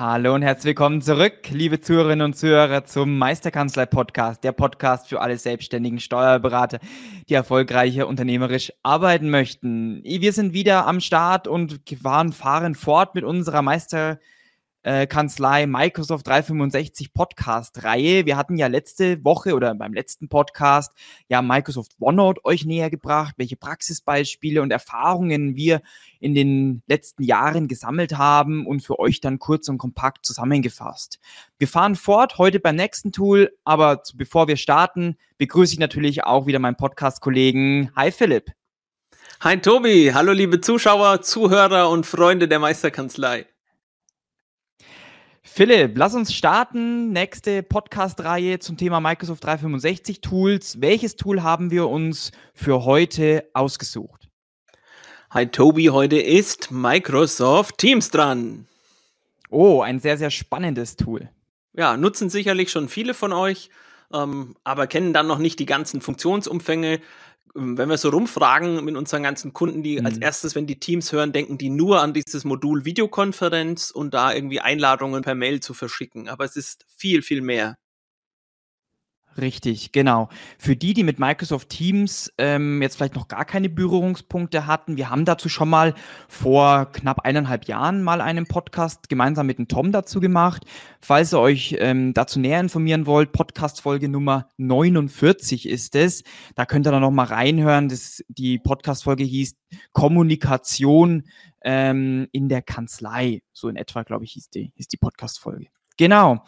Hallo und herzlich willkommen zurück, liebe Zuhörerinnen und Zuhörer, zum Meisterkanzlei-Podcast, der Podcast für alle selbstständigen Steuerberater, die erfolgreicher unternehmerisch arbeiten möchten. Wir sind wieder am Start und fahren, fort mit unserer Meisterkanzlei äh, Kanzlei Microsoft 365 Podcast-Reihe. Wir hatten ja letzte Woche oder beim letzten Podcast ja Microsoft OneNote euch näher gebracht, welche Praxisbeispiele und Erfahrungen wir in den letzten Jahren gesammelt haben und für euch dann kurz und kompakt zusammengefasst. Wir fahren fort heute beim nächsten Tool, aber bevor wir starten, begrüße ich natürlich auch wieder meinen Podcast-Kollegen. Hi Philipp. Hi Tobi, hallo liebe Zuschauer, Zuhörer und Freunde der Meisterkanzlei. Philipp, lass uns starten. Nächste Podcast-Reihe zum Thema Microsoft 365 Tools. Welches Tool haben wir uns für heute ausgesucht? Hi Tobi, heute ist Microsoft Teams dran. Oh, ein sehr, sehr spannendes Tool. Ja, nutzen sicherlich schon viele von euch, ähm, aber kennen dann noch nicht die ganzen Funktionsumfänge, wenn wir so rumfragen mit unseren ganzen Kunden, die mhm. als erstes, wenn die Teams hören, denken die nur an dieses Modul Videokonferenz und da irgendwie Einladungen per Mail zu verschicken. Aber es ist viel, viel mehr. Richtig, genau. Für die, die mit Microsoft Teams ähm, jetzt vielleicht noch gar keine Berührungspunkte hatten, wir haben dazu schon mal vor knapp eineinhalb Jahren mal einen Podcast gemeinsam mit dem Tom dazu gemacht. Falls ihr euch ähm, dazu näher informieren wollt, Podcast-Folge Nummer 49 ist es. Da könnt ihr dann noch mal reinhören. Das, die Podcast-Folge hieß Kommunikation ähm, in der Kanzlei. So in etwa, glaube ich, hieß die, hieß die Podcast-Folge. Genau.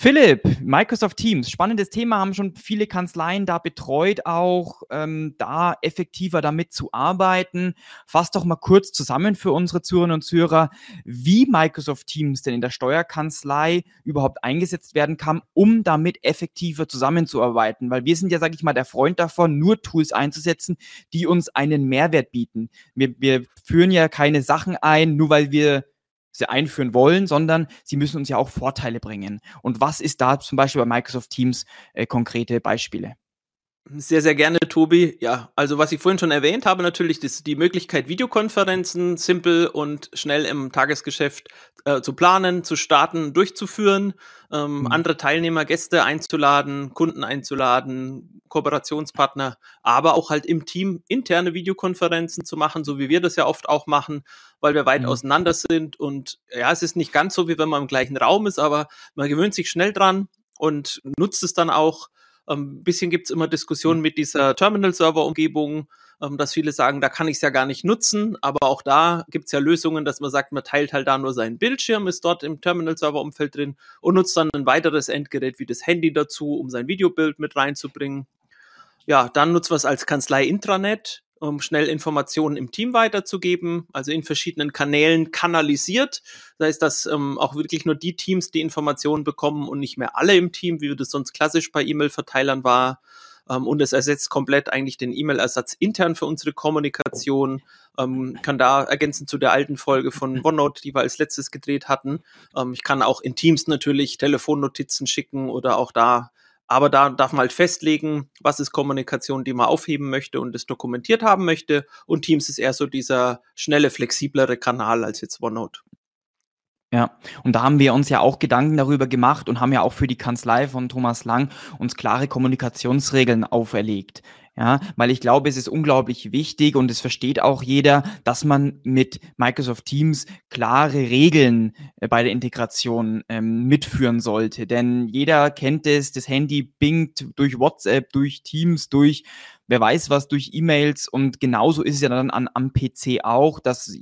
Philipp, Microsoft Teams, spannendes Thema, haben schon viele Kanzleien da betreut, auch ähm, da effektiver damit zu arbeiten. Fass doch mal kurz zusammen für unsere Zuhörerinnen und Zuhörer, wie Microsoft Teams denn in der Steuerkanzlei überhaupt eingesetzt werden kann, um damit effektiver zusammenzuarbeiten. Weil wir sind ja, sage ich mal, der Freund davon, nur Tools einzusetzen, die uns einen Mehrwert bieten. Wir, wir führen ja keine Sachen ein, nur weil wir sie einführen wollen, sondern sie müssen uns ja auch Vorteile bringen. Und was ist da zum Beispiel bei Microsoft Teams äh, konkrete Beispiele? Sehr, sehr gerne, Tobi. Ja, also was ich vorhin schon erwähnt habe, natürlich ist die Möglichkeit, Videokonferenzen simpel und schnell im Tagesgeschäft äh, zu planen, zu starten, durchzuführen, ähm, mhm. andere Teilnehmer, Gäste einzuladen, Kunden einzuladen, Kooperationspartner, aber auch halt im Team interne Videokonferenzen zu machen, so wie wir das ja oft auch machen, weil wir weit mhm. auseinander sind. Und ja, es ist nicht ganz so, wie wenn man im gleichen Raum ist, aber man gewöhnt sich schnell dran und nutzt es dann auch ein ähm, bisschen gibt es immer Diskussionen mit dieser Terminal-Server-Umgebung, ähm, dass viele sagen, da kann ich es ja gar nicht nutzen. Aber auch da gibt es ja Lösungen, dass man sagt, man teilt halt da nur seinen Bildschirm, ist dort im Terminal-Server-Umfeld drin und nutzt dann ein weiteres Endgerät wie das Handy dazu, um sein Videobild mit reinzubringen. Ja, dann nutzt man es als Kanzlei-Intranet um schnell Informationen im Team weiterzugeben, also in verschiedenen Kanälen kanalisiert. Das heißt, dass ähm, auch wirklich nur die Teams die Informationen bekommen und nicht mehr alle im Team, wie das sonst klassisch bei E-Mail-Verteilern war. Ähm, und es ersetzt komplett eigentlich den E-Mail-Ersatz intern für unsere Kommunikation. Ähm, kann da ergänzen zu der alten Folge von OneNote, die wir als letztes gedreht hatten. Ähm, ich kann auch in Teams natürlich Telefonnotizen schicken oder auch da aber da darf man halt festlegen, was ist Kommunikation, die man aufheben möchte und es dokumentiert haben möchte. Und Teams ist eher so dieser schnelle, flexiblere Kanal als jetzt OneNote. Ja, und da haben wir uns ja auch Gedanken darüber gemacht und haben ja auch für die Kanzlei von Thomas Lang uns klare Kommunikationsregeln auferlegt. Ja, weil ich glaube, es ist unglaublich wichtig und es versteht auch jeder, dass man mit Microsoft Teams klare Regeln äh, bei der Integration ähm, mitführen sollte. Denn jeder kennt es, das Handy bingt durch WhatsApp, durch Teams, durch wer weiß was, durch E-Mails und genauso ist es ja dann an, am PC auch, dass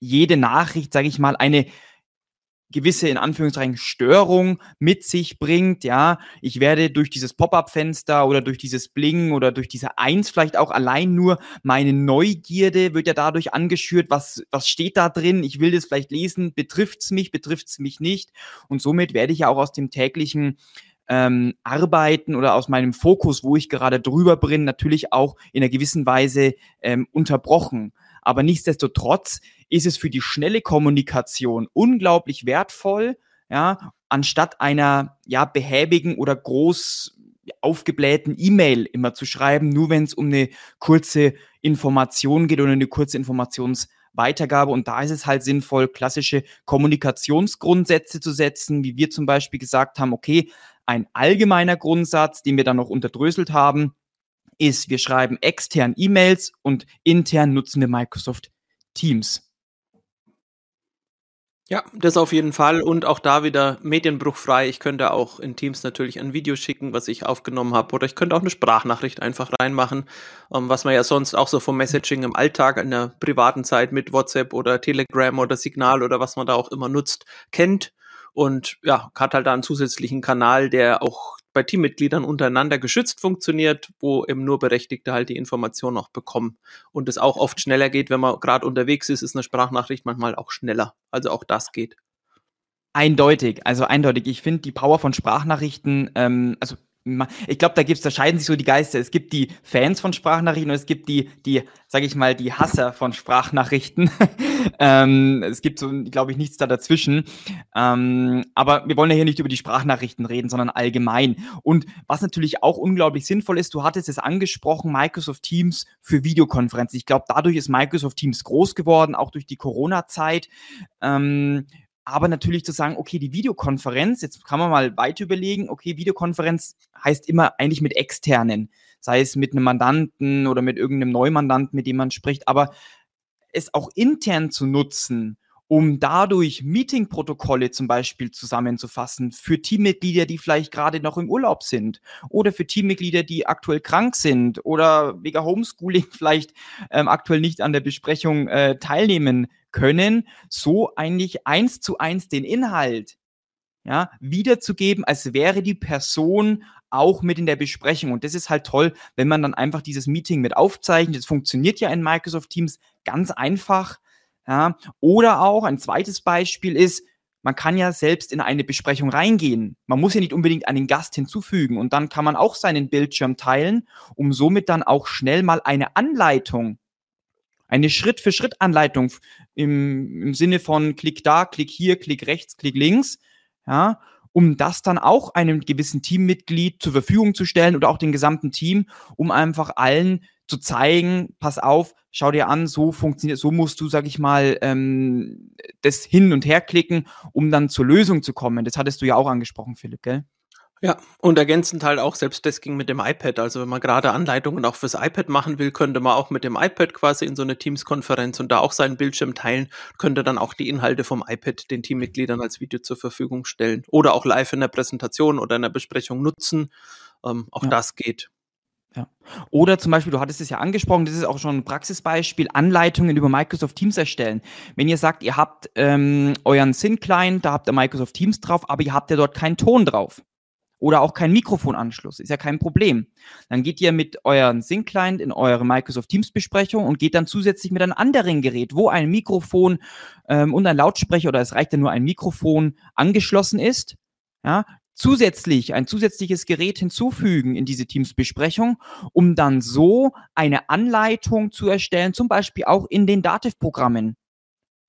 jede Nachricht, sage ich mal, eine gewisse, in Anführungszeichen, Störung mit sich bringt, ja. Ich werde durch dieses Pop-up-Fenster oder durch dieses Bling oder durch diese Eins vielleicht auch allein nur meine Neugierde wird ja dadurch angeschürt, was, was steht da drin? Ich will das vielleicht lesen, betrifft's mich, betrifft's mich nicht? Und somit werde ich ja auch aus dem täglichen ähm, Arbeiten oder aus meinem Fokus, wo ich gerade drüber bin, natürlich auch in einer gewissen Weise ähm, unterbrochen. Aber nichtsdestotrotz ist es für die schnelle Kommunikation unglaublich wertvoll, ja, anstatt einer ja behäbigen oder groß aufgeblähten E-Mail immer zu schreiben, nur wenn es um eine kurze Information geht oder eine kurze Informationsweitergabe. Und da ist es halt sinnvoll, klassische Kommunikationsgrundsätze zu setzen, wie wir zum Beispiel gesagt haben, okay, ein allgemeiner Grundsatz, den wir dann noch unterdröselt haben, ist, wir schreiben extern E-Mails und intern nutzen wir Microsoft Teams. Ja, das auf jeden Fall und auch da wieder medienbruchfrei. Ich könnte auch in Teams natürlich ein Video schicken, was ich aufgenommen habe, oder ich könnte auch eine Sprachnachricht einfach reinmachen, ähm, was man ja sonst auch so vom Messaging im Alltag in der privaten Zeit mit WhatsApp oder Telegram oder Signal oder was man da auch immer nutzt, kennt und ja, hat halt da einen zusätzlichen Kanal, der auch bei Teammitgliedern untereinander geschützt funktioniert, wo eben nur Berechtigte halt die Information noch bekommen. Und es auch oft schneller geht, wenn man gerade unterwegs ist, ist eine Sprachnachricht manchmal auch schneller. Also auch das geht. Eindeutig, also eindeutig. Ich finde die Power von Sprachnachrichten, ähm, also ich glaube, da gibt's, da scheiden sich so die Geister. Es gibt die Fans von Sprachnachrichten und es gibt die, die, sag ich mal, die Hasser von Sprachnachrichten. ähm, es gibt so, glaube ich, nichts da dazwischen. Ähm, aber wir wollen ja hier nicht über die Sprachnachrichten reden, sondern allgemein. Und was natürlich auch unglaublich sinnvoll ist, du hattest es angesprochen, Microsoft Teams für Videokonferenzen. Ich glaube, dadurch ist Microsoft Teams groß geworden, auch durch die Corona-Zeit. Ähm, aber natürlich zu sagen, okay, die Videokonferenz, jetzt kann man mal weiter überlegen, okay, Videokonferenz heißt immer eigentlich mit externen, sei es mit einem Mandanten oder mit irgendeinem Neumandanten, mit dem man spricht, aber es auch intern zu nutzen, um dadurch Meetingprotokolle zum Beispiel zusammenzufassen für Teammitglieder, die vielleicht gerade noch im Urlaub sind oder für Teammitglieder, die aktuell krank sind oder wegen Homeschooling vielleicht ähm, aktuell nicht an der Besprechung äh, teilnehmen können, so eigentlich eins zu eins den Inhalt ja, wiederzugeben, als wäre die Person auch mit in der Besprechung. Und das ist halt toll, wenn man dann einfach dieses Meeting mit aufzeichnet. Das funktioniert ja in Microsoft Teams ganz einfach. Ja. Oder auch ein zweites Beispiel ist, man kann ja selbst in eine Besprechung reingehen. Man muss ja nicht unbedingt einen Gast hinzufügen und dann kann man auch seinen Bildschirm teilen, um somit dann auch schnell mal eine Anleitung eine Schritt-für-Schritt-Anleitung im, im Sinne von Klick da, Klick hier, Klick rechts, Klick links, ja, um das dann auch einem gewissen Teammitglied zur Verfügung zu stellen oder auch dem gesamten Team, um einfach allen zu zeigen, pass auf, schau dir an, so funktioniert, so musst du, sag ich mal, ähm, das hin und her klicken, um dann zur Lösung zu kommen. Das hattest du ja auch angesprochen, Philipp, gell? Ja, und ergänzend halt auch, selbst das ging mit dem iPad. Also wenn man gerade Anleitungen auch fürs iPad machen will, könnte man auch mit dem iPad quasi in so eine Teams-Konferenz und da auch seinen Bildschirm teilen, könnte dann auch die Inhalte vom iPad den Teammitgliedern als Video zur Verfügung stellen. Oder auch live in der Präsentation oder in der Besprechung nutzen. Ähm, auch ja. das geht. Ja. Oder zum Beispiel, du hattest es ja angesprochen, das ist auch schon ein Praxisbeispiel, Anleitungen über Microsoft Teams erstellen. Wenn ihr sagt, ihr habt ähm, euren Syn-Client, da habt ihr Microsoft Teams drauf, aber ihr habt ja dort keinen Ton drauf oder auch kein Mikrofonanschluss, ist ja kein Problem. Dann geht ihr mit euren Sync-Client in eure Microsoft Teams-Besprechung und geht dann zusätzlich mit einem anderen Gerät, wo ein Mikrofon ähm, und ein Lautsprecher oder es reicht ja nur ein Mikrofon angeschlossen ist, ja, zusätzlich ein zusätzliches Gerät hinzufügen in diese Teams-Besprechung, um dann so eine Anleitung zu erstellen, zum Beispiel auch in den Dativ-Programmen.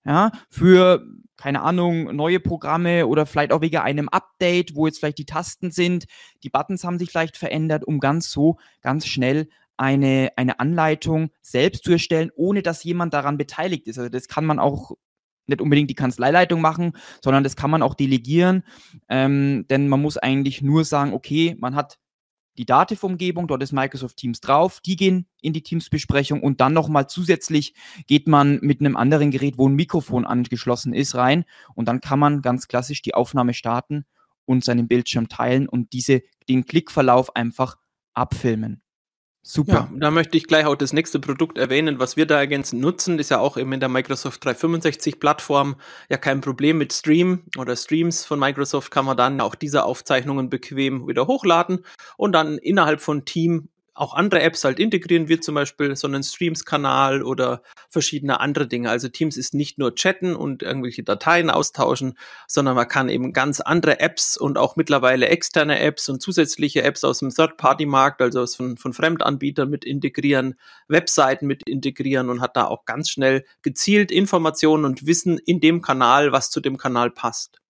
Ja, für keine Ahnung, neue Programme oder vielleicht auch wegen einem Update, wo jetzt vielleicht die Tasten sind, die Buttons haben sich vielleicht verändert, um ganz so, ganz schnell eine, eine Anleitung selbst zu erstellen, ohne dass jemand daran beteiligt ist. Also das kann man auch nicht unbedingt die Kanzleileitung machen, sondern das kann man auch delegieren, ähm, denn man muss eigentlich nur sagen, okay, man hat die Dativ-Umgebung, dort ist Microsoft Teams drauf, die gehen in die Teams-Besprechung und dann nochmal zusätzlich geht man mit einem anderen Gerät, wo ein Mikrofon angeschlossen ist, rein und dann kann man ganz klassisch die Aufnahme starten und seinen Bildschirm teilen und diese, den Klickverlauf einfach abfilmen. Super. Ja, da möchte ich gleich auch das nächste Produkt erwähnen, was wir da ergänzend nutzen, ist ja auch eben in der Microsoft 365 Plattform ja kein Problem mit Stream oder Streams von Microsoft kann man dann auch diese Aufzeichnungen bequem wieder hochladen und dann innerhalb von Team auch andere Apps halt integrieren wir zum Beispiel so einen Streams-Kanal oder verschiedene andere Dinge. Also Teams ist nicht nur chatten und irgendwelche Dateien austauschen, sondern man kann eben ganz andere Apps und auch mittlerweile externe Apps und zusätzliche Apps aus dem Third-Party-Markt, also von, von Fremdanbietern mit integrieren, Webseiten mit integrieren und hat da auch ganz schnell gezielt Informationen und Wissen in dem Kanal, was zu dem Kanal passt.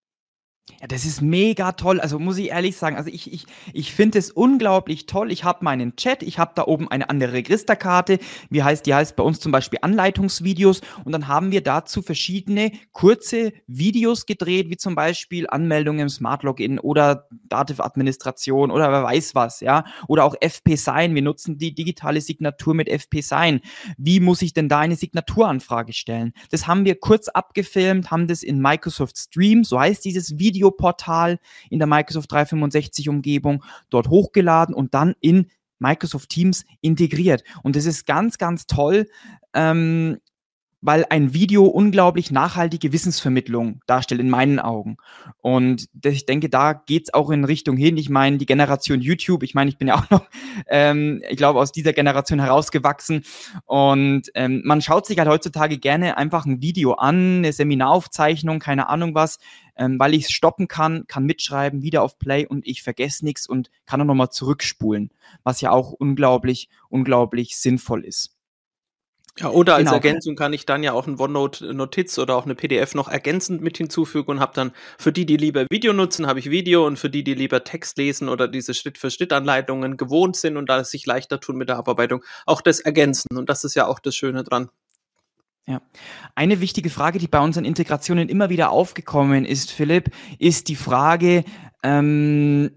Ja, das ist mega toll. Also muss ich ehrlich sagen, also ich, ich, ich finde es unglaublich toll. Ich habe meinen Chat, ich habe da oben eine andere Registerkarte, wie heißt, die heißt bei uns zum Beispiel Anleitungsvideos und dann haben wir dazu verschiedene kurze Videos gedreht, wie zum Beispiel Anmeldung im Smart Login oder Dativ-Administration oder wer weiß was, ja. Oder auch FP-Sign. Wir nutzen die digitale Signatur mit FP-Sign. Wie muss ich denn da eine Signaturanfrage stellen? Das haben wir kurz abgefilmt, haben das in Microsoft Stream, so heißt dieses Video Videoportal in der Microsoft 365 Umgebung dort hochgeladen und dann in Microsoft Teams integriert. Und das ist ganz, ganz toll. Ähm, weil ein Video unglaublich nachhaltige Wissensvermittlung darstellt in meinen Augen. Und ich denke, da geht's auch in Richtung hin. Ich meine, die Generation YouTube, ich meine, ich bin ja auch noch, ähm, ich glaube, aus dieser Generation herausgewachsen. Und ähm, man schaut sich halt heutzutage gerne einfach ein Video an, eine Seminaraufzeichnung, keine Ahnung was, ähm, weil ich es stoppen kann, kann mitschreiben, wieder auf Play und ich vergesse nichts und kann auch nochmal zurückspulen, was ja auch unglaublich, unglaublich sinnvoll ist. Ja, oder als genau. Ergänzung kann ich dann ja auch ein OneNote-Notiz oder auch eine PDF noch ergänzend mit hinzufügen und habe dann für die, die lieber Video nutzen, habe ich Video und für die, die lieber Text lesen oder diese Schritt-für-Schritt-Anleitungen gewohnt sind und da es sich leichter tun mit der Abarbeitung, auch das ergänzen. Und das ist ja auch das Schöne dran. Ja. Eine wichtige Frage, die bei unseren Integrationen immer wieder aufgekommen ist, Philipp, ist die Frage ähm,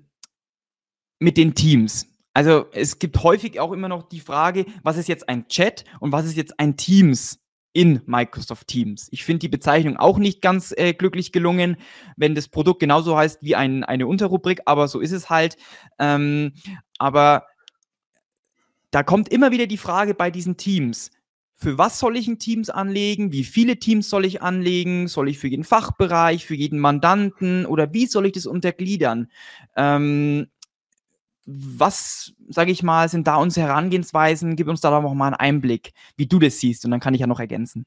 mit den Teams. Also es gibt häufig auch immer noch die Frage, was ist jetzt ein Chat und was ist jetzt ein Teams in Microsoft Teams. Ich finde die Bezeichnung auch nicht ganz äh, glücklich gelungen, wenn das Produkt genauso heißt wie ein, eine Unterrubrik, aber so ist es halt. Ähm, aber da kommt immer wieder die Frage bei diesen Teams, für was soll ich ein Teams anlegen? Wie viele Teams soll ich anlegen? Soll ich für jeden Fachbereich, für jeden Mandanten oder wie soll ich das untergliedern? Ähm, was, sage ich mal, sind da unsere Herangehensweisen? Gib uns da doch mal einen Einblick, wie du das siehst und dann kann ich ja noch ergänzen.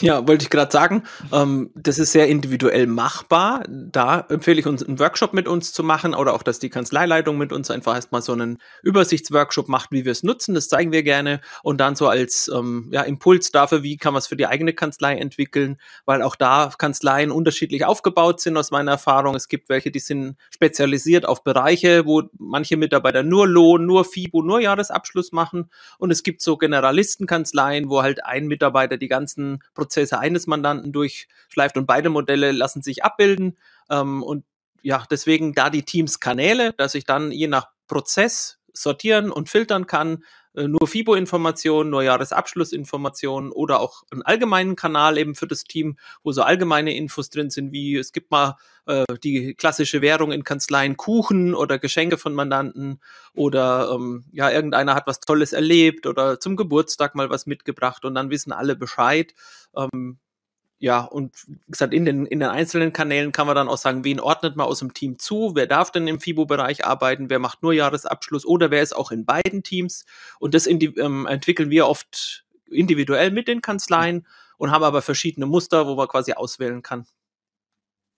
Ja, wollte ich gerade sagen, ähm, das ist sehr individuell machbar. Da empfehle ich uns, einen Workshop mit uns zu machen oder auch, dass die Kanzleileitung mit uns einfach erstmal so einen Übersichtsworkshop macht, wie wir es nutzen. Das zeigen wir gerne und dann so als ähm, ja, Impuls dafür, wie kann man es für die eigene Kanzlei entwickeln, weil auch da Kanzleien unterschiedlich aufgebaut sind aus meiner Erfahrung. Es gibt welche, die sind spezialisiert auf Bereiche, wo manche Mitarbeiter nur Lohn, nur FIBO, nur Jahresabschluss machen und es gibt so Generalistenkanzleien, wo halt ein Mitarbeiter die ganzen Prozesse eines Mandanten durchschleift und beide Modelle lassen sich abbilden. Ähm, und ja, deswegen da die Teams Kanäle, dass ich dann je nach Prozess sortieren und filtern kann, nur FIBO-Informationen, nur Jahresabschlussinformationen oder auch einen allgemeinen Kanal eben für das Team, wo so allgemeine Infos drin sind, wie es gibt mal äh, die klassische Währung in Kanzleien Kuchen oder Geschenke von Mandanten oder ähm, ja, irgendeiner hat was Tolles erlebt oder zum Geburtstag mal was mitgebracht und dann wissen alle Bescheid. Ähm, ja, und wie gesagt, in den, in den einzelnen Kanälen kann man dann auch sagen, wen ordnet man aus dem Team zu, wer darf denn im FIBO-Bereich arbeiten, wer macht nur Jahresabschluss oder wer ist auch in beiden Teams. Und das ähm, entwickeln wir oft individuell mit den Kanzleien und haben aber verschiedene Muster, wo man quasi auswählen kann.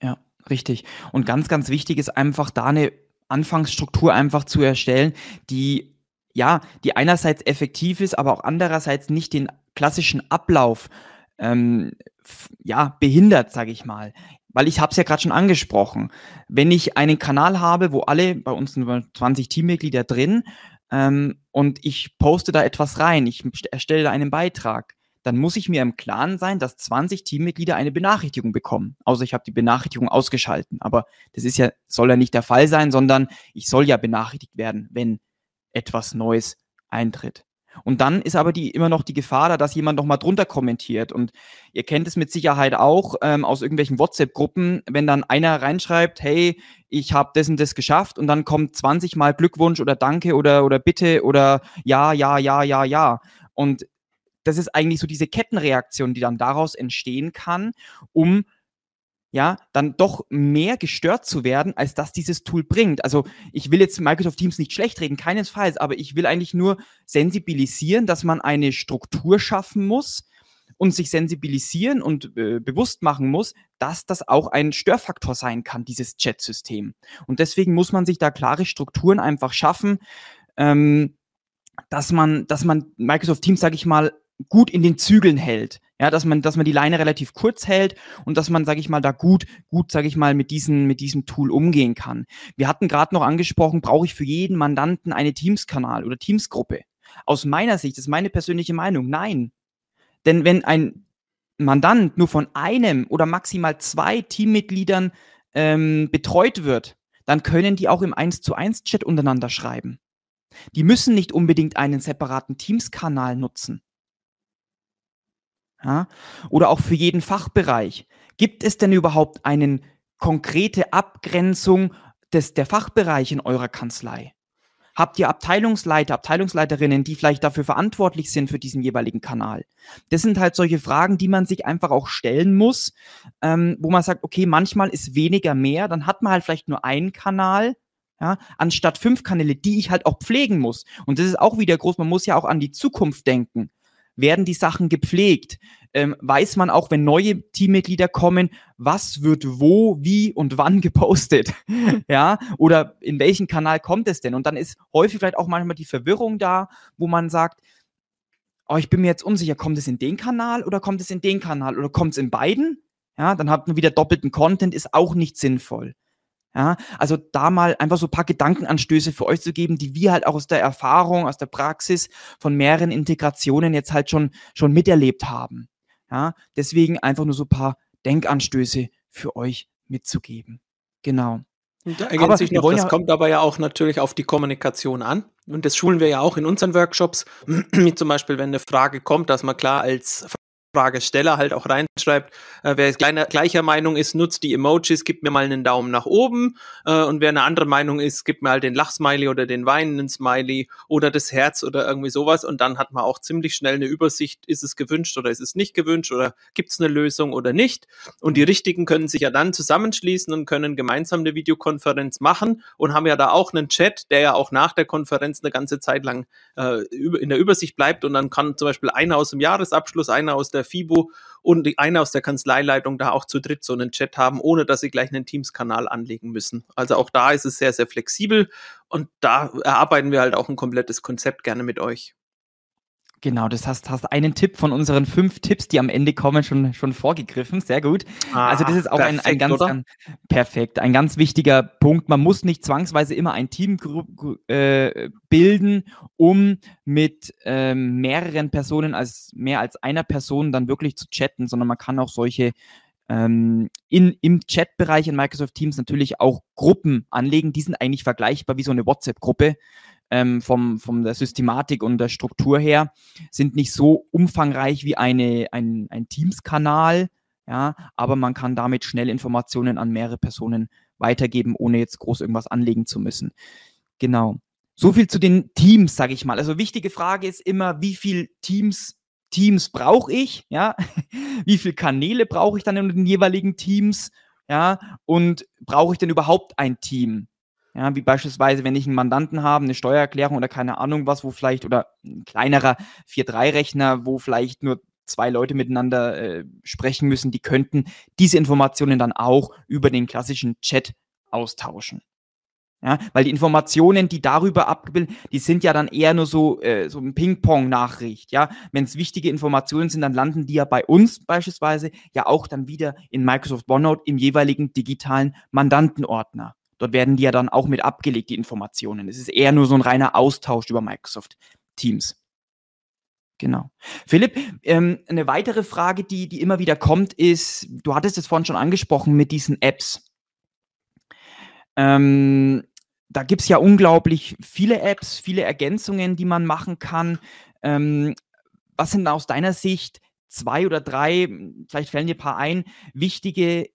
Ja, richtig. Und ganz, ganz wichtig ist einfach da eine Anfangsstruktur einfach zu erstellen, die ja, die einerseits effektiv ist, aber auch andererseits nicht den klassischen Ablauf ähm, ja, behindert, sage ich mal. Weil ich habe es ja gerade schon angesprochen. Wenn ich einen Kanal habe, wo alle, bei uns sind 20 Teammitglieder drin, ähm, und ich poste da etwas rein, ich erstelle da einen Beitrag, dann muss ich mir im Klaren sein, dass 20 Teammitglieder eine Benachrichtigung bekommen. Außer ich habe die Benachrichtigung ausgeschalten. Aber das ist ja, soll ja nicht der Fall sein, sondern ich soll ja benachrichtigt werden, wenn etwas Neues eintritt. Und dann ist aber die, immer noch die Gefahr da, dass jemand noch mal drunter kommentiert. Und ihr kennt es mit Sicherheit auch ähm, aus irgendwelchen WhatsApp-Gruppen, wenn dann einer reinschreibt, hey, ich habe das und das geschafft und dann kommt 20 Mal Glückwunsch oder Danke oder, oder Bitte oder ja, ja, ja, ja, ja. Und das ist eigentlich so diese Kettenreaktion, die dann daraus entstehen kann, um ja, dann doch mehr gestört zu werden, als dass dieses Tool bringt. Also ich will jetzt Microsoft Teams nicht schlecht reden, keinesfalls, aber ich will eigentlich nur sensibilisieren, dass man eine Struktur schaffen muss und sich sensibilisieren und äh, bewusst machen muss, dass das auch ein Störfaktor sein kann, dieses Chat-System. Und deswegen muss man sich da klare Strukturen einfach schaffen, ähm, dass man, dass man Microsoft Teams, sage ich mal, gut in den Zügeln hält. Ja, dass man, dass man die Leine relativ kurz hält und dass man, sage ich mal, da gut, gut, sage ich mal, mit diesem, mit diesem Tool umgehen kann. Wir hatten gerade noch angesprochen, brauche ich für jeden Mandanten eine Teams-Kanal oder Teams-Gruppe? Aus meiner Sicht, das ist meine persönliche Meinung, nein. Denn wenn ein Mandant nur von einem oder maximal zwei Teammitgliedern ähm, betreut wird, dann können die auch im 1 zu 1 Chat untereinander schreiben. Die müssen nicht unbedingt einen separaten Teams-Kanal nutzen. Ja? Oder auch für jeden Fachbereich. Gibt es denn überhaupt eine konkrete Abgrenzung des, der Fachbereiche in eurer Kanzlei? Habt ihr Abteilungsleiter, Abteilungsleiterinnen, die vielleicht dafür verantwortlich sind für diesen jeweiligen Kanal? Das sind halt solche Fragen, die man sich einfach auch stellen muss, ähm, wo man sagt, okay, manchmal ist weniger mehr, dann hat man halt vielleicht nur einen Kanal, ja, anstatt fünf Kanäle, die ich halt auch pflegen muss. Und das ist auch wieder groß, man muss ja auch an die Zukunft denken werden die Sachen gepflegt? Ähm, weiß man auch, wenn neue Teammitglieder kommen, was wird wo, wie und wann gepostet? ja, oder in welchen Kanal kommt es denn? Und dann ist häufig vielleicht auch manchmal die Verwirrung da, wo man sagt, oh, ich bin mir jetzt unsicher, kommt es in den Kanal oder kommt es in den Kanal oder kommt es in beiden? Ja, dann hat man wieder doppelten Content, ist auch nicht sinnvoll. Ja, also da mal einfach so ein paar Gedankenanstöße für euch zu geben, die wir halt auch aus der Erfahrung, aus der Praxis von mehreren Integrationen jetzt halt schon, schon miterlebt haben. Ja, deswegen einfach nur so ein paar Denkanstöße für euch mitzugeben. Genau. Und da ergänzt sich noch, das ja kommt aber ja auch natürlich auf die Kommunikation an. Und das schulen wir ja auch in unseren Workshops, wie zum Beispiel, wenn eine Frage kommt, dass man klar als Fragesteller halt auch reinschreibt, äh, wer kleiner, gleicher Meinung ist, nutzt die Emojis, gibt mir mal einen Daumen nach oben. Äh, und wer eine andere Meinung ist, gibt mir halt den Lachsmiley oder den weinenden Smiley oder das Herz oder irgendwie sowas. Und dann hat man auch ziemlich schnell eine Übersicht, ist es gewünscht oder ist es nicht gewünscht oder gibt es eine Lösung oder nicht. Und die Richtigen können sich ja dann zusammenschließen und können gemeinsam eine Videokonferenz machen und haben ja da auch einen Chat, der ja auch nach der Konferenz eine ganze Zeit lang äh, in der Übersicht bleibt. Und dann kann zum Beispiel einer aus dem Jahresabschluss, einer aus der der FIBO und die eine aus der Kanzleileitung da auch zu dritt so einen Chat haben, ohne dass sie gleich einen Teams-Kanal anlegen müssen. Also auch da ist es sehr, sehr flexibel und da erarbeiten wir halt auch ein komplettes Konzept gerne mit euch. Genau, das hast, hast einen Tipp von unseren fünf Tipps, die am Ende kommen, schon, schon vorgegriffen. Sehr gut. Ah, also das ist auch perfekt, ein, ein ganz, ganz, perfekt, ein ganz wichtiger Punkt. Man muss nicht zwangsweise immer ein Team äh, bilden, um mit ähm, mehreren Personen als mehr als einer Person dann wirklich zu chatten, sondern man kann auch solche ähm, in, im Chat-Bereich in Microsoft Teams natürlich auch Gruppen anlegen. Die sind eigentlich vergleichbar wie so eine WhatsApp-Gruppe ähm, vom, von der Systematik und der Struktur her, sind nicht so umfangreich wie eine, ein, ein Teams-Kanal, ja, aber man kann damit schnell Informationen an mehrere Personen weitergeben, ohne jetzt groß irgendwas anlegen zu müssen. Genau. So viel zu den Teams, sage ich mal. Also wichtige Frage ist immer, wie viel Teams Teams brauche ich, ja? wie viele Kanäle brauche ich dann in den jeweiligen Teams, ja? Und brauche ich denn überhaupt ein Team? Ja, wie beispielsweise, wenn ich einen Mandanten habe, eine Steuererklärung oder keine Ahnung was, wo vielleicht, oder ein kleinerer 4-3-Rechner, wo vielleicht nur zwei Leute miteinander äh, sprechen müssen, die könnten diese Informationen dann auch über den klassischen Chat austauschen. Ja, weil die Informationen, die darüber abgebildet, die sind ja dann eher nur so, äh, so ein Ping-Pong-Nachricht. Ja, wenn es wichtige Informationen sind, dann landen die ja bei uns beispielsweise ja auch dann wieder in Microsoft OneNote im jeweiligen digitalen Mandantenordner. Dort werden die ja dann auch mit abgelegt, die Informationen. Es ist eher nur so ein reiner Austausch über Microsoft Teams. Genau. Philipp, ähm, eine weitere Frage, die, die immer wieder kommt, ist, du hattest es vorhin schon angesprochen mit diesen Apps. Ähm, da gibt es ja unglaublich viele Apps, viele Ergänzungen, die man machen kann. Ähm, was sind aus deiner Sicht zwei oder drei, vielleicht fällen dir ein paar ein, wichtige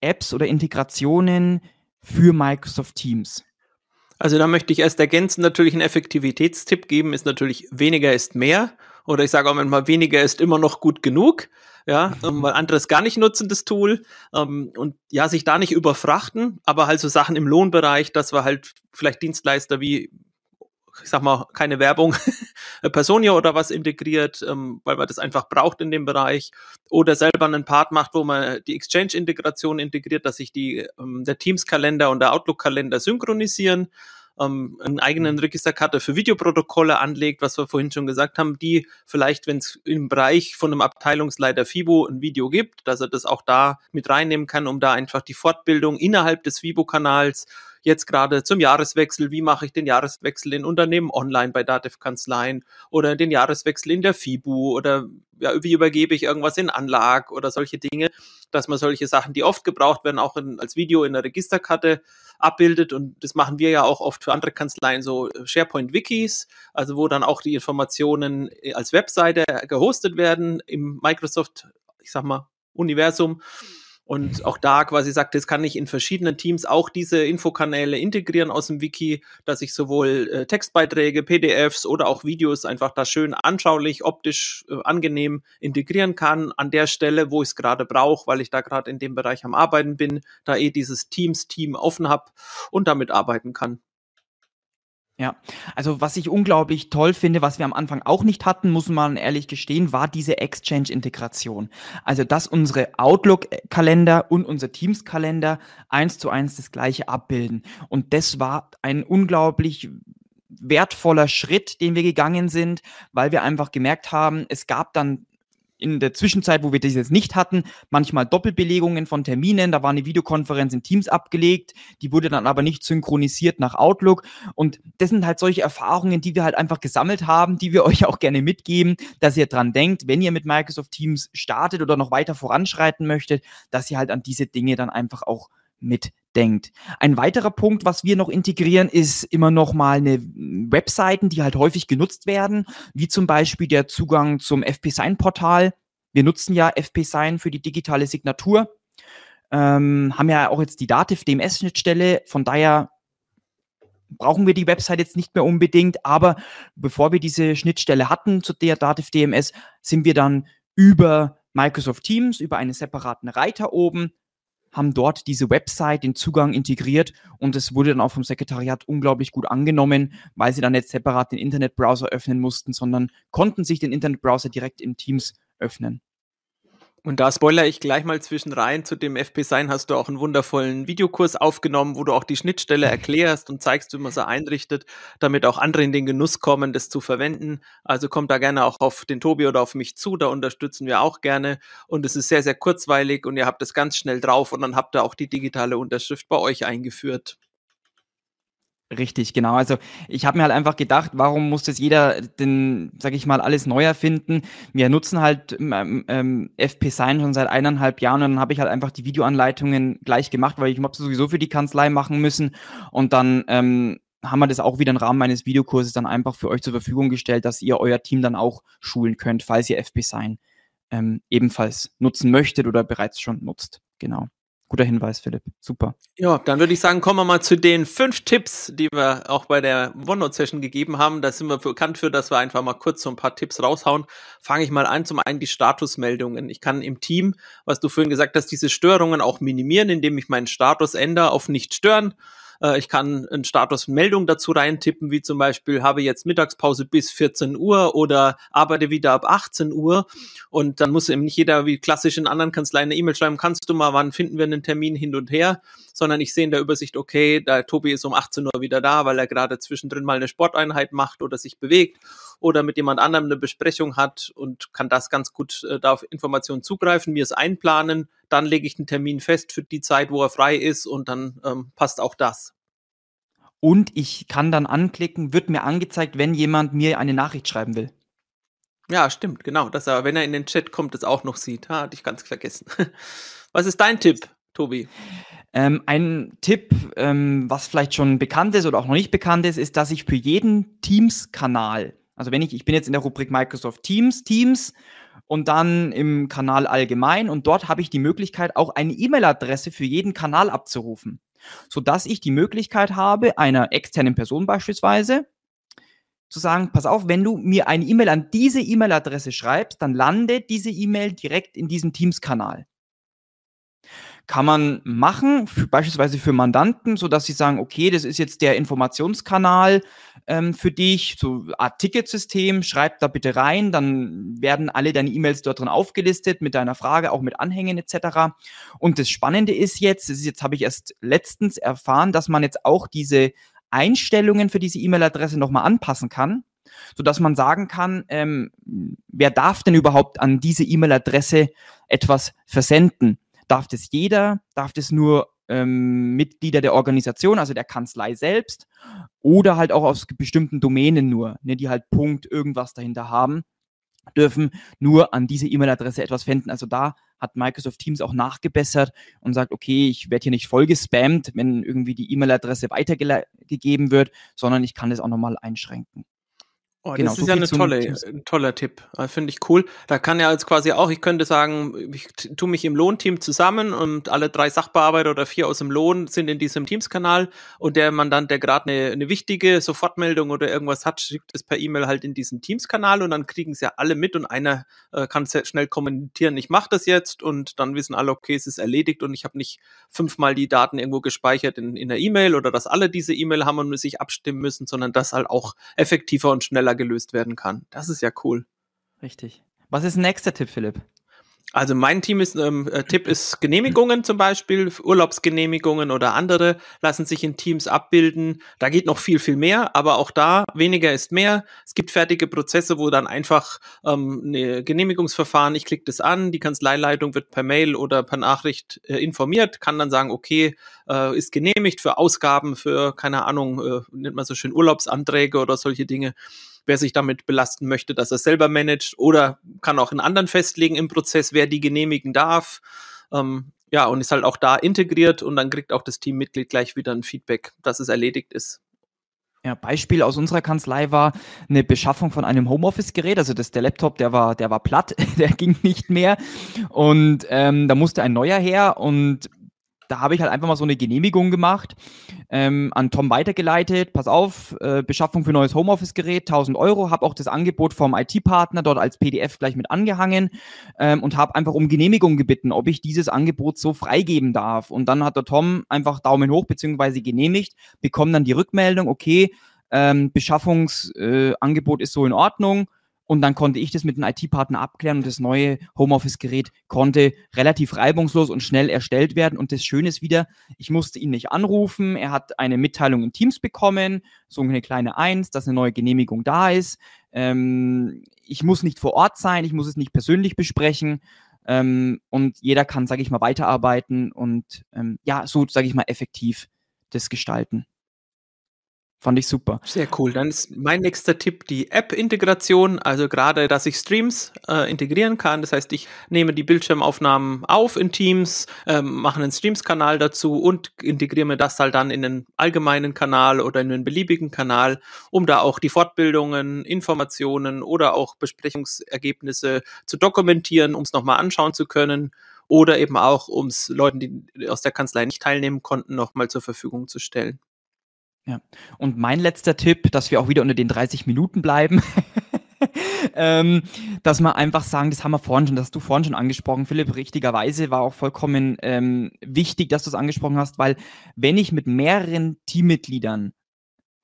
Apps oder Integrationen für Microsoft Teams? Also da möchte ich erst ergänzen, natürlich einen Effektivitätstipp geben, ist natürlich weniger ist mehr. Oder ich sage auch manchmal, weniger ist immer noch gut genug. Ja, mhm. weil anderes gar nicht nutzen, das Tool. Ähm, und ja, sich da nicht überfrachten, aber halt so Sachen im Lohnbereich, dass wir halt vielleicht Dienstleister wie ich sag mal, keine Werbung, Personia oder was integriert, ähm, weil man das einfach braucht in dem Bereich. Oder selber einen Part macht, wo man die Exchange-Integration integriert, dass sich die, ähm, der Teams-Kalender und der Outlook-Kalender synchronisieren ähm, einen eigenen Registerkarte für Videoprotokolle anlegt, was wir vorhin schon gesagt haben, die vielleicht, wenn es im Bereich von einem Abteilungsleiter FIBO ein Video gibt, dass er das auch da mit reinnehmen kann, um da einfach die Fortbildung innerhalb des FIBO-Kanals jetzt gerade zum Jahreswechsel, wie mache ich den Jahreswechsel in Unternehmen online bei Dativ-Kanzleien oder den Jahreswechsel in der FIBU oder ja, wie übergebe ich irgendwas in Anlag oder solche Dinge, dass man solche Sachen, die oft gebraucht werden, auch in, als Video in der Registerkarte abbildet und das machen wir ja auch oft für andere Kanzleien so SharePoint-Wikis, also wo dann auch die Informationen als Webseite gehostet werden im Microsoft, ich sag mal, Universum. Und auch da quasi sagt, jetzt kann ich in verschiedenen Teams auch diese Infokanäle integrieren aus dem Wiki, dass ich sowohl äh, Textbeiträge, PDFs oder auch Videos einfach da schön anschaulich, optisch äh, angenehm integrieren kann an der Stelle, wo ich es gerade brauche, weil ich da gerade in dem Bereich am Arbeiten bin, da eh dieses Teams-Team offen habe und damit arbeiten kann. Ja, also was ich unglaublich toll finde, was wir am Anfang auch nicht hatten, muss man ehrlich gestehen, war diese Exchange-Integration. Also, dass unsere Outlook-Kalender und unser Teams-Kalender eins zu eins das gleiche abbilden. Und das war ein unglaublich wertvoller Schritt, den wir gegangen sind, weil wir einfach gemerkt haben, es gab dann in der Zwischenzeit, wo wir das jetzt nicht hatten, manchmal Doppelbelegungen von Terminen. Da war eine Videokonferenz in Teams abgelegt, die wurde dann aber nicht synchronisiert nach Outlook. Und das sind halt solche Erfahrungen, die wir halt einfach gesammelt haben, die wir euch auch gerne mitgeben, dass ihr dran denkt, wenn ihr mit Microsoft Teams startet oder noch weiter voranschreiten möchtet, dass ihr halt an diese Dinge dann einfach auch mitdenkt. Ein weiterer Punkt, was wir noch integrieren, ist immer noch mal eine Webseiten, die halt häufig genutzt werden, wie zum Beispiel der Zugang zum FP-Sign-Portal. Wir nutzen ja FP-Sign für die digitale Signatur, ähm, haben ja auch jetzt die Dativ-DMS-Schnittstelle, von daher brauchen wir die Website jetzt nicht mehr unbedingt, aber bevor wir diese Schnittstelle hatten zu der Dativ DMS, sind wir dann über Microsoft Teams, über einen separaten Reiter oben haben dort diese Website, den Zugang integriert und es wurde dann auch vom Sekretariat unglaublich gut angenommen, weil sie dann nicht separat den Internetbrowser öffnen mussten, sondern konnten sich den Internetbrowser direkt in Teams öffnen. Und da spoiler ich gleich mal zwischen rein. Zu dem FP Sign hast du auch einen wundervollen Videokurs aufgenommen, wo du auch die Schnittstelle erklärst und zeigst, wie man sie einrichtet, damit auch andere in den Genuss kommen, das zu verwenden. Also kommt da gerne auch auf den Tobi oder auf mich zu, da unterstützen wir auch gerne. Und es ist sehr, sehr kurzweilig und ihr habt es ganz schnell drauf und dann habt ihr auch die digitale Unterschrift bei euch eingeführt. Richtig, genau. Also ich habe mir halt einfach gedacht, warum muss das jeder, den, sag ich mal, alles neu erfinden? Wir nutzen halt ähm, ähm, FP Sign schon seit eineinhalb Jahren und dann habe ich halt einfach die Videoanleitungen gleich gemacht, weil ich habe sowieso für die Kanzlei machen müssen und dann ähm, haben wir das auch wieder im Rahmen meines Videokurses dann einfach für euch zur Verfügung gestellt, dass ihr euer Team dann auch schulen könnt, falls ihr FP Sign ähm, ebenfalls nutzen möchtet oder bereits schon nutzt. Genau. Guter Hinweis, Philipp. Super. Ja, dann würde ich sagen, kommen wir mal zu den fünf Tipps, die wir auch bei der OneNote-Session gegeben haben. Da sind wir bekannt für, dass wir einfach mal kurz so ein paar Tipps raushauen. Fange ich mal an. Zum einen die Statusmeldungen. Ich kann im Team, was du vorhin gesagt hast, diese Störungen auch minimieren, indem ich meinen Status ändere auf nicht stören. Äh, ich kann einen Statusmeldung dazu reintippen, wie zum Beispiel habe jetzt Mittagspause bis 14 Uhr oder arbeite wieder ab 18 Uhr. Und dann muss eben nicht jeder wie klassisch in anderen Kanzleien eine E-Mail schreiben, kannst du mal, wann finden wir einen Termin hin und her, sondern ich sehe in der Übersicht, okay, der Tobi ist um 18 Uhr wieder da, weil er gerade zwischendrin mal eine Sporteinheit macht oder sich bewegt oder mit jemand anderem eine Besprechung hat und kann das ganz gut äh, da auf Informationen zugreifen, mir es einplanen, dann lege ich einen Termin fest für die Zeit, wo er frei ist und dann ähm, passt auch das. Und ich kann dann anklicken, wird mir angezeigt, wenn jemand mir eine Nachricht schreiben will. Ja, stimmt, genau. Dass er, wenn er in den Chat kommt, das auch noch sieht. Ha, hatte ich ganz vergessen. Was ist dein Tipp, Tobi? Ähm, ein Tipp, ähm, was vielleicht schon bekannt ist oder auch noch nicht bekannt ist, ist, dass ich für jeden Teams-Kanal Also wenn ich, ich bin jetzt in der Rubrik Microsoft Teams, Teams und dann im Kanal allgemein und dort habe ich die Möglichkeit, auch eine E-Mail-Adresse für jeden Kanal abzurufen, sodass ich die Möglichkeit habe, einer externen Person beispielsweise, zu sagen, pass auf, wenn du mir eine E-Mail an diese E-Mail-Adresse schreibst, dann landet diese E-Mail direkt in diesem Teams-Kanal. Kann man machen, für, beispielsweise für Mandanten, so dass sie sagen, okay, das ist jetzt der Informationskanal ähm, für dich, so Art Ticketsystem, schreib da bitte rein, dann werden alle deine E-Mails dort drin aufgelistet mit deiner Frage, auch mit Anhängen etc. Und das Spannende ist jetzt, das ist jetzt habe ich erst letztens erfahren, dass man jetzt auch diese Einstellungen für diese E-Mail-Adresse nochmal anpassen kann, sodass man sagen kann, ähm, wer darf denn überhaupt an diese E-Mail-Adresse etwas versenden? Darf das jeder? Darf das nur ähm, Mitglieder der Organisation, also der Kanzlei selbst? Oder halt auch aus bestimmten Domänen nur, ne, die halt Punkt irgendwas dahinter haben? dürfen nur an diese E-Mail-Adresse etwas finden. Also da hat Microsoft Teams auch nachgebessert und sagt, okay, ich werde hier nicht voll gespammt, wenn irgendwie die E-Mail-Adresse weitergegeben wird, sondern ich kann das auch nochmal einschränken. Oh, genau, das ist so ja eine tolle, ein toller Tipp. Äh, finde ich cool. Da kann ja jetzt quasi auch, ich könnte sagen, ich tue mich im Lohnteam zusammen und alle drei Sachbearbeiter oder vier aus dem Lohn sind in diesem Teams-Kanal und der Mandant, der gerade eine, eine wichtige Sofortmeldung oder irgendwas hat, schickt es per E-Mail halt in diesen Teams-Kanal und dann kriegen es ja alle mit und einer äh, kann sehr schnell kommentieren, ich mache das jetzt und dann wissen alle, okay, es ist erledigt und ich habe nicht fünfmal die Daten irgendwo gespeichert in, in der E-Mail oder dass alle diese E-Mail haben und sich abstimmen müssen, sondern das halt auch effektiver und schneller gelöst werden kann. Das ist ja cool. Richtig. Was ist der nächste Tipp, Philipp? Also mein Team ist, ähm, äh, Tipp ist Genehmigungen zum Beispiel, Urlaubsgenehmigungen oder andere lassen sich in Teams abbilden. Da geht noch viel, viel mehr, aber auch da weniger ist mehr. Es gibt fertige Prozesse, wo dann einfach ähm, eine Genehmigungsverfahren, ich klicke das an, die Kanzleileitung wird per Mail oder per Nachricht äh, informiert, kann dann sagen, okay, äh, ist genehmigt für Ausgaben, für, keine Ahnung, äh, nennt man so schön Urlaubsanträge oder solche Dinge wer sich damit belasten möchte, dass er selber managt oder kann auch einen anderen festlegen im Prozess, wer die genehmigen darf. Ähm, ja, und ist halt auch da integriert und dann kriegt auch das Teammitglied gleich wieder ein Feedback, dass es erledigt ist. Ja, Beispiel aus unserer Kanzlei war eine Beschaffung von einem Homeoffice-Gerät. Also das, der Laptop, der war, der war platt, der ging nicht mehr. Und ähm, da musste ein neuer her. Und da habe ich halt einfach mal so eine Genehmigung gemacht, ähm, an Tom weitergeleitet, pass auf, äh, Beschaffung für neues Homeoffice-Gerät, 1000 Euro, habe auch das Angebot vom IT-Partner dort als PDF gleich mit angehangen ähm, und habe einfach um Genehmigung gebeten, ob ich dieses Angebot so freigeben darf. Und dann hat der Tom einfach Daumen hoch bzw. genehmigt, bekommt dann die Rückmeldung, okay, ähm, Beschaffungsangebot äh, ist so in Ordnung, und dann konnte ich das mit dem IT-Partner abklären und das neue Homeoffice-Gerät konnte relativ reibungslos und schnell erstellt werden. Und das Schöne ist wieder, ich musste ihn nicht anrufen. Er hat eine Mitteilung in Teams bekommen, so eine kleine Eins, dass eine neue Genehmigung da ist. Ähm, ich muss nicht vor Ort sein, ich muss es nicht persönlich besprechen. Ähm, und jeder kann, sage ich mal, weiterarbeiten und ähm, ja, so, sage ich mal, effektiv das gestalten. Fand ich super. Sehr cool. Dann ist mein nächster Tipp die App-Integration. Also gerade, dass ich Streams äh, integrieren kann. Das heißt, ich nehme die Bildschirmaufnahmen auf in Teams, ähm, mache einen Streams-Kanal dazu und integriere mir das halt dann in einen allgemeinen Kanal oder in einen beliebigen Kanal, um da auch die Fortbildungen, Informationen oder auch Besprechungsergebnisse zu dokumentieren, um es nochmal anschauen zu können oder eben auch, um es Leuten, die aus der Kanzlei nicht teilnehmen konnten, nochmal zur Verfügung zu stellen. Ja. Und mein letzter Tipp, dass wir auch wieder unter den 30 Minuten bleiben. ähm, dass wir einfach sagen, das haben wir vorhin schon, das hast du vorhin schon angesprochen, Philipp, richtigerweise war auch vollkommen ähm, wichtig, dass du es angesprochen hast, weil wenn ich mit mehreren Teammitgliedern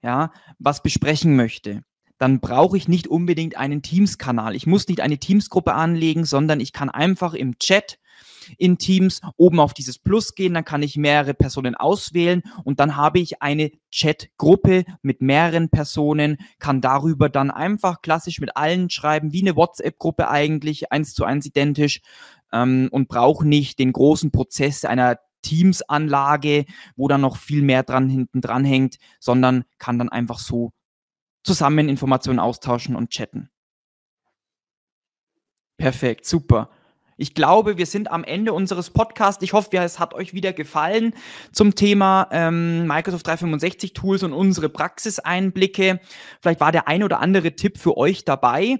ja, was besprechen möchte, dann brauche ich nicht unbedingt einen Teams-Kanal. Ich muss nicht eine Teams-Gruppe anlegen, sondern ich kann einfach im Chat in Teams oben auf dieses Plus gehen, dann kann ich mehrere Personen auswählen und dann habe ich eine Chat-Gruppe mit mehreren Personen, kann darüber dann einfach klassisch mit allen schreiben, wie eine WhatsApp-Gruppe eigentlich, eins zu eins identisch ähm, und brauche nicht den großen Prozess einer Teams-Anlage, wo dann noch viel mehr dran hinten dran hängt, sondern kann dann einfach so zusammen Informationen austauschen und chatten. Perfekt, super. Ich glaube, wir sind am Ende unseres Podcasts. Ich hoffe, es hat euch wieder gefallen zum Thema ähm, Microsoft 365 Tools und unsere Praxiseinblicke. Vielleicht war der ein oder andere Tipp für euch dabei,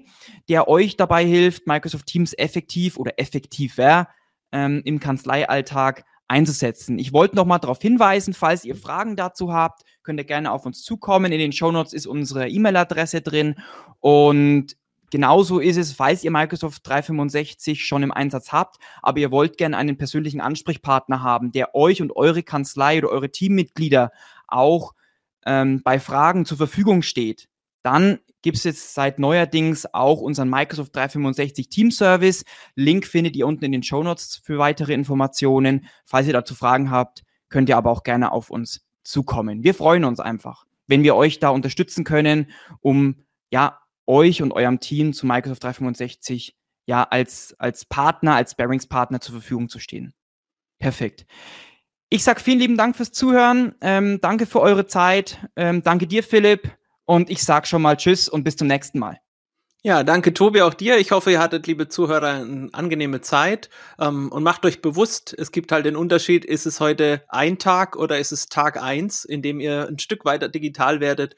der euch dabei hilft, Microsoft Teams effektiv oder effektiver ähm, im Kanzleialltag einzusetzen. Ich wollte noch mal darauf hinweisen, falls ihr Fragen dazu habt, könnt ihr gerne auf uns zukommen. In den Show Notes ist unsere E-Mail-Adresse drin und Genauso ist es, falls ihr Microsoft 365 schon im Einsatz habt, aber ihr wollt gerne einen persönlichen Ansprechpartner haben, der euch und eure Kanzlei oder eure Teammitglieder auch ähm, bei Fragen zur Verfügung steht, dann gibt es jetzt seit neuerdings auch unseren Microsoft 365 Team Service. Link findet ihr unten in den Show Notes für weitere Informationen. Falls ihr dazu Fragen habt, könnt ihr aber auch gerne auf uns zukommen. Wir freuen uns einfach, wenn wir euch da unterstützen können, um ja euch und eurem Team zu Microsoft 365 ja als, als Partner, als Bearingspartner zur Verfügung zu stehen. Perfekt. Ich sage vielen lieben Dank fürs Zuhören. Ähm, danke für eure Zeit. Ähm, danke dir, Philipp. Und ich sage schon mal Tschüss und bis zum nächsten Mal. Ja, danke Tobi auch dir. Ich hoffe, ihr hattet, liebe Zuhörer, eine angenehme Zeit ähm, und macht euch bewusst, es gibt halt den Unterschied, ist es heute ein Tag oder ist es Tag eins, in dem ihr ein Stück weiter digital werdet.